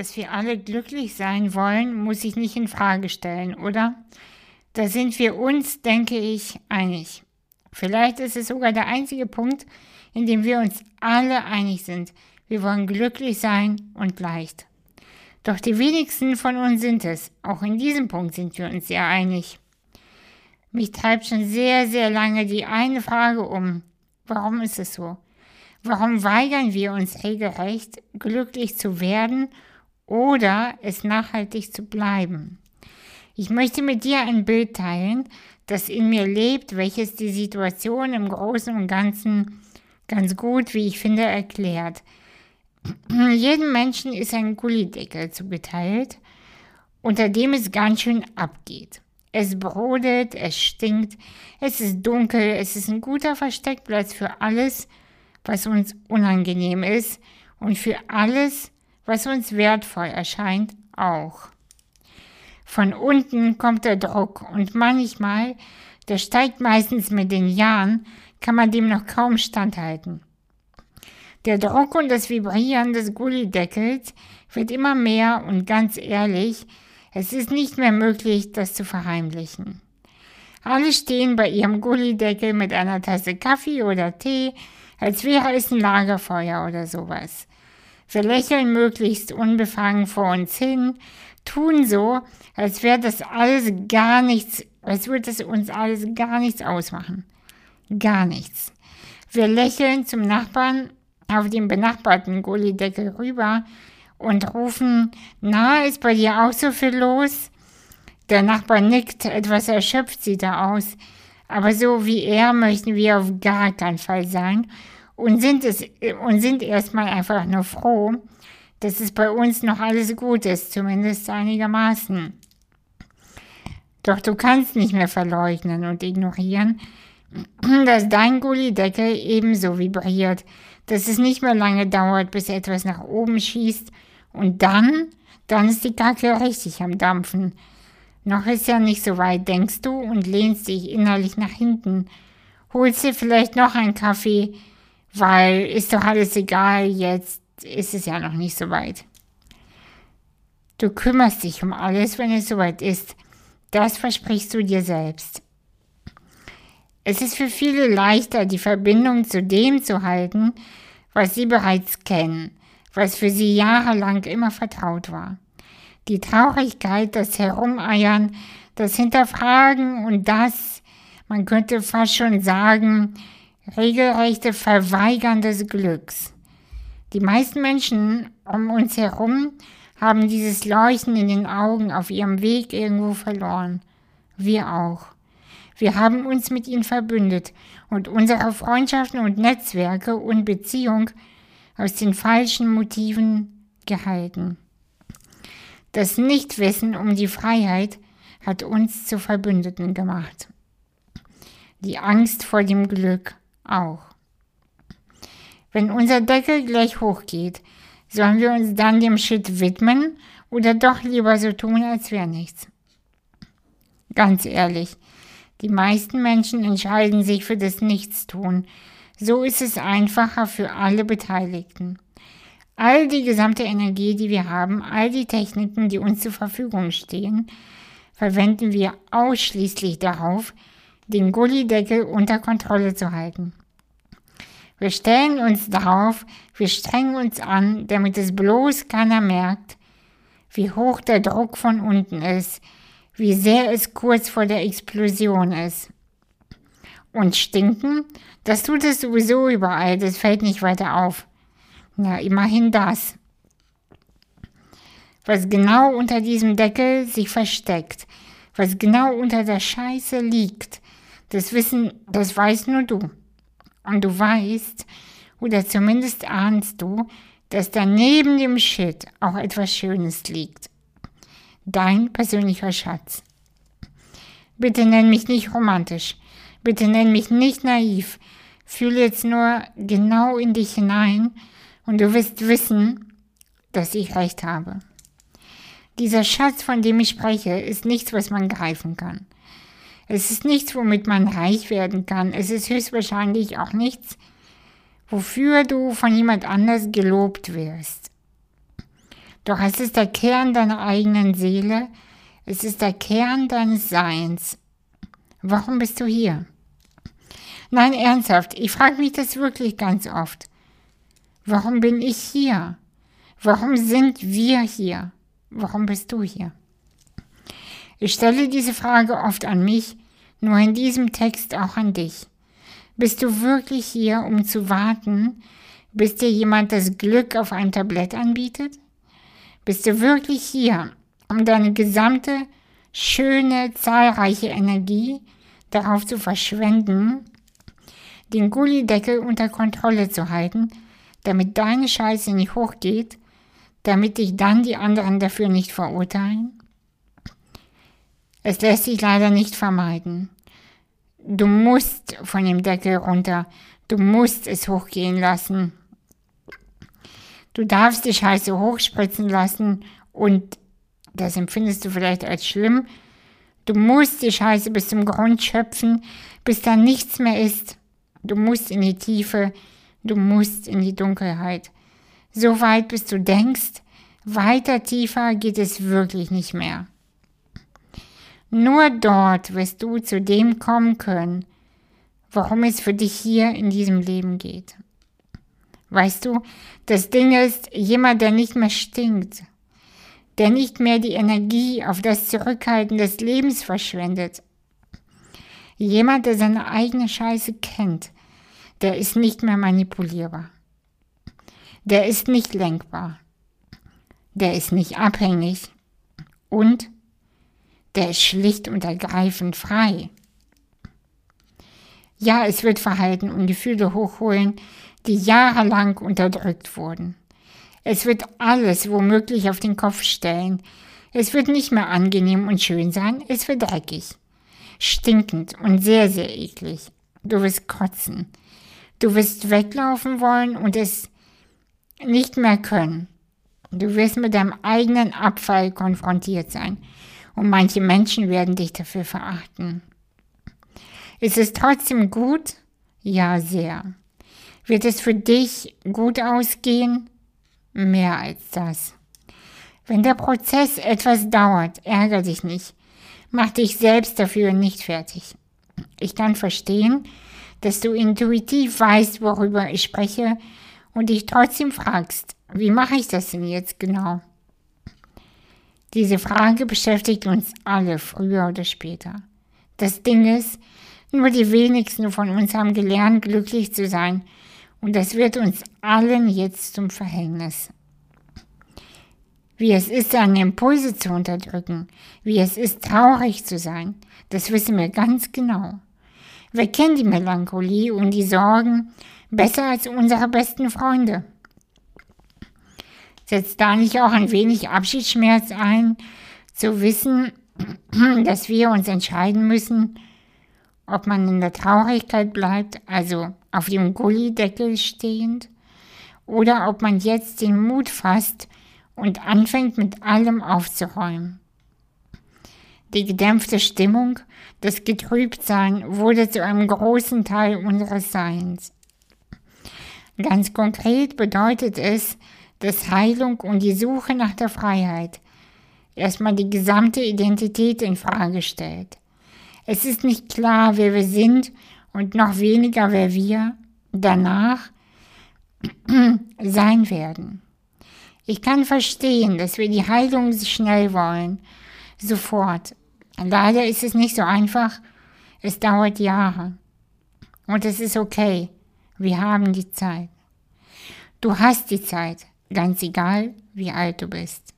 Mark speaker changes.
Speaker 1: dass wir alle glücklich sein wollen, muss ich nicht in Frage stellen, oder? Da sind wir uns, denke ich, einig. Vielleicht ist es sogar der einzige Punkt, in dem wir uns alle einig sind. Wir wollen glücklich sein und leicht. Doch die wenigsten von uns sind es. Auch in diesem Punkt sind wir uns sehr einig. Mich treibt schon sehr, sehr lange die eine Frage um. Warum ist es so? Warum weigern wir uns regelrecht, glücklich zu werden oder es nachhaltig zu bleiben? Ich möchte mit dir ein Bild teilen, das in mir lebt, welches die Situation im Großen und Ganzen ganz gut, wie ich finde, erklärt. Jedem Menschen ist ein Gullideckel zugeteilt, unter dem es ganz schön abgeht. Es brodelt, es stinkt, es ist dunkel, es ist ein guter Versteckplatz für alles, was uns unangenehm ist und für alles, was uns wertvoll erscheint, auch. Von unten kommt der Druck und manchmal, der steigt meistens mit den Jahren, kann man dem noch kaum standhalten. Der Druck und das Vibrieren des Gullideckels wird immer mehr und ganz ehrlich, es ist nicht mehr möglich, das zu verheimlichen. Alle stehen bei ihrem Gullideckel mit einer Tasse Kaffee oder Tee, als wäre es ein Lagerfeuer oder sowas. Wir lächeln möglichst unbefangen vor uns hin, tun so, als wäre das alles gar nichts, als würde es uns alles gar nichts ausmachen. Gar nichts. Wir lächeln zum Nachbarn auf dem benachbarten Gullideckel rüber und rufen, na, ist bei dir auch so viel los? Der Nachbar nickt, etwas erschöpft sieht er aus, aber so wie er möchten wir auf gar keinen Fall sein und sind, es, und sind erstmal einfach nur froh, dass es bei uns noch alles gut ist, zumindest einigermaßen. Doch du kannst nicht mehr verleugnen und ignorieren, dass dein Gullideckel ebenso vibriert, dass es nicht mehr lange dauert, bis etwas nach oben schießt und dann, dann ist die Kacke richtig am Dampfen. Noch ist ja nicht so weit, denkst du, und lehnst dich innerlich nach hinten. Holst dir vielleicht noch einen Kaffee, weil ist doch alles egal, jetzt ist es ja noch nicht so weit. Du kümmerst dich um alles, wenn es soweit ist. Das versprichst du dir selbst. Es ist für viele leichter, die Verbindung zu dem zu halten, was sie bereits kennen, was für sie jahrelang immer vertraut war. Die Traurigkeit, das Herumeiern, das Hinterfragen und das, man könnte fast schon sagen, regelrechte Verweigern des Glücks. Die meisten Menschen um uns herum haben dieses Leuchten in den Augen auf ihrem Weg irgendwo verloren. Wir auch. Wir haben uns mit ihnen verbündet und unsere Freundschaften und Netzwerke und Beziehung aus den falschen Motiven gehalten. Das Nichtwissen um die Freiheit hat uns zu Verbündeten gemacht. Die Angst vor dem Glück auch. Wenn unser Deckel gleich hochgeht, sollen wir uns dann dem Shit widmen oder doch lieber so tun, als wäre nichts? Ganz ehrlich, die meisten Menschen entscheiden sich für das Nichtstun. So ist es einfacher für alle Beteiligten. All die gesamte Energie, die wir haben, all die Techniken, die uns zur Verfügung stehen, verwenden wir ausschließlich darauf, den Gullideckel unter Kontrolle zu halten. Wir stellen uns darauf, wir strengen uns an, damit es bloß keiner merkt, wie hoch der Druck von unten ist, wie sehr es kurz vor der Explosion ist. Und stinken, das tut es sowieso überall, das fällt nicht weiter auf. Na, immerhin das. Was genau unter diesem Deckel sich versteckt, was genau unter der Scheiße liegt, das wissen, das weißt nur du. Und du weißt, oder zumindest ahnst du, dass da neben dem Shit auch etwas Schönes liegt dein persönlicher Schatz. Bitte nenn mich nicht romantisch. Bitte nenn mich nicht naiv. Fühl jetzt nur genau in dich hinein und du wirst wissen, dass ich recht habe. Dieser Schatz, von dem ich spreche, ist nichts, was man greifen kann. Es ist nichts, womit man reich werden kann. Es ist höchstwahrscheinlich auch nichts, wofür du von jemand anders gelobt wirst. Doch es ist der Kern deiner eigenen Seele, es ist der Kern deines Seins. Warum bist du hier? Nein, ernsthaft, ich frage mich das wirklich ganz oft. Warum bin ich hier? Warum sind wir hier? Warum bist du hier? Ich stelle diese Frage oft an mich, nur in diesem Text auch an dich. Bist du wirklich hier, um zu warten, bis dir jemand das Glück auf ein Tablett anbietet? Bist du wirklich hier, um deine gesamte, schöne, zahlreiche Energie darauf zu verschwenden, den Gullideckel unter Kontrolle zu halten, damit deine Scheiße nicht hochgeht, damit dich dann die anderen dafür nicht verurteilen? Es lässt sich leider nicht vermeiden. Du musst von dem Deckel runter, du musst es hochgehen lassen. Du darfst die Scheiße hochspritzen lassen und das empfindest du vielleicht als schlimm. Du musst die Scheiße bis zum Grund schöpfen, bis da nichts mehr ist. Du musst in die Tiefe, du musst in die Dunkelheit. So weit, bis du denkst, weiter tiefer geht es wirklich nicht mehr. Nur dort wirst du zu dem kommen können, warum es für dich hier in diesem Leben geht. Weißt du, das Ding ist, jemand, der nicht mehr stinkt, der nicht mehr die Energie auf das Zurückhalten des Lebens verschwendet, jemand, der seine eigene Scheiße kennt, der ist nicht mehr manipulierbar. Der ist nicht lenkbar. Der ist nicht abhängig. Und der ist schlicht und ergreifend frei. Ja, es wird Verhalten und Gefühle hochholen, die jahrelang unterdrückt wurden. Es wird alles womöglich auf den Kopf stellen. Es wird nicht mehr angenehm und schön sein, es wird dreckig, stinkend und sehr, sehr eklig. Du wirst kotzen. Du wirst weglaufen wollen und es nicht mehr können. Du wirst mit deinem eigenen Abfall konfrontiert sein und manche Menschen werden dich dafür verachten. Ist es trotzdem gut? Ja, sehr. Wird es für dich gut ausgehen? Mehr als das. Wenn der Prozess etwas dauert, ärger dich nicht. Mach dich selbst dafür nicht fertig. Ich kann verstehen, dass du intuitiv weißt, worüber ich spreche und dich trotzdem fragst, wie mache ich das denn jetzt genau? Diese Frage beschäftigt uns alle früher oder später. Das Ding ist, nur die wenigsten von uns haben gelernt, glücklich zu sein und das wird uns allen jetzt zum Verhängnis. Wie es ist, seine Impulse zu unterdrücken, wie es ist, traurig zu sein, das wissen wir ganz genau. Wir kennen die Melancholie und die Sorgen besser als unsere besten Freunde. Setzt da nicht auch ein wenig Abschiedsschmerz ein, zu wissen, dass wir uns entscheiden müssen, ob man in der Traurigkeit bleibt, also auf dem Gullideckel stehend, oder ob man jetzt den Mut fasst und anfängt mit allem aufzuräumen. Die gedämpfte Stimmung, das Getrübtsein wurde zu einem großen Teil unseres Seins. Ganz konkret bedeutet es, dass Heilung und die Suche nach der Freiheit erstmal die gesamte Identität in Frage stellt. Es ist nicht klar, wer wir sind und noch weniger, wer wir danach sein werden. Ich kann verstehen, dass wir die Heilung schnell wollen, sofort. Leider ist es nicht so einfach. Es dauert Jahre. Und es ist okay. Wir haben die Zeit. Du hast die Zeit, ganz egal, wie alt du bist.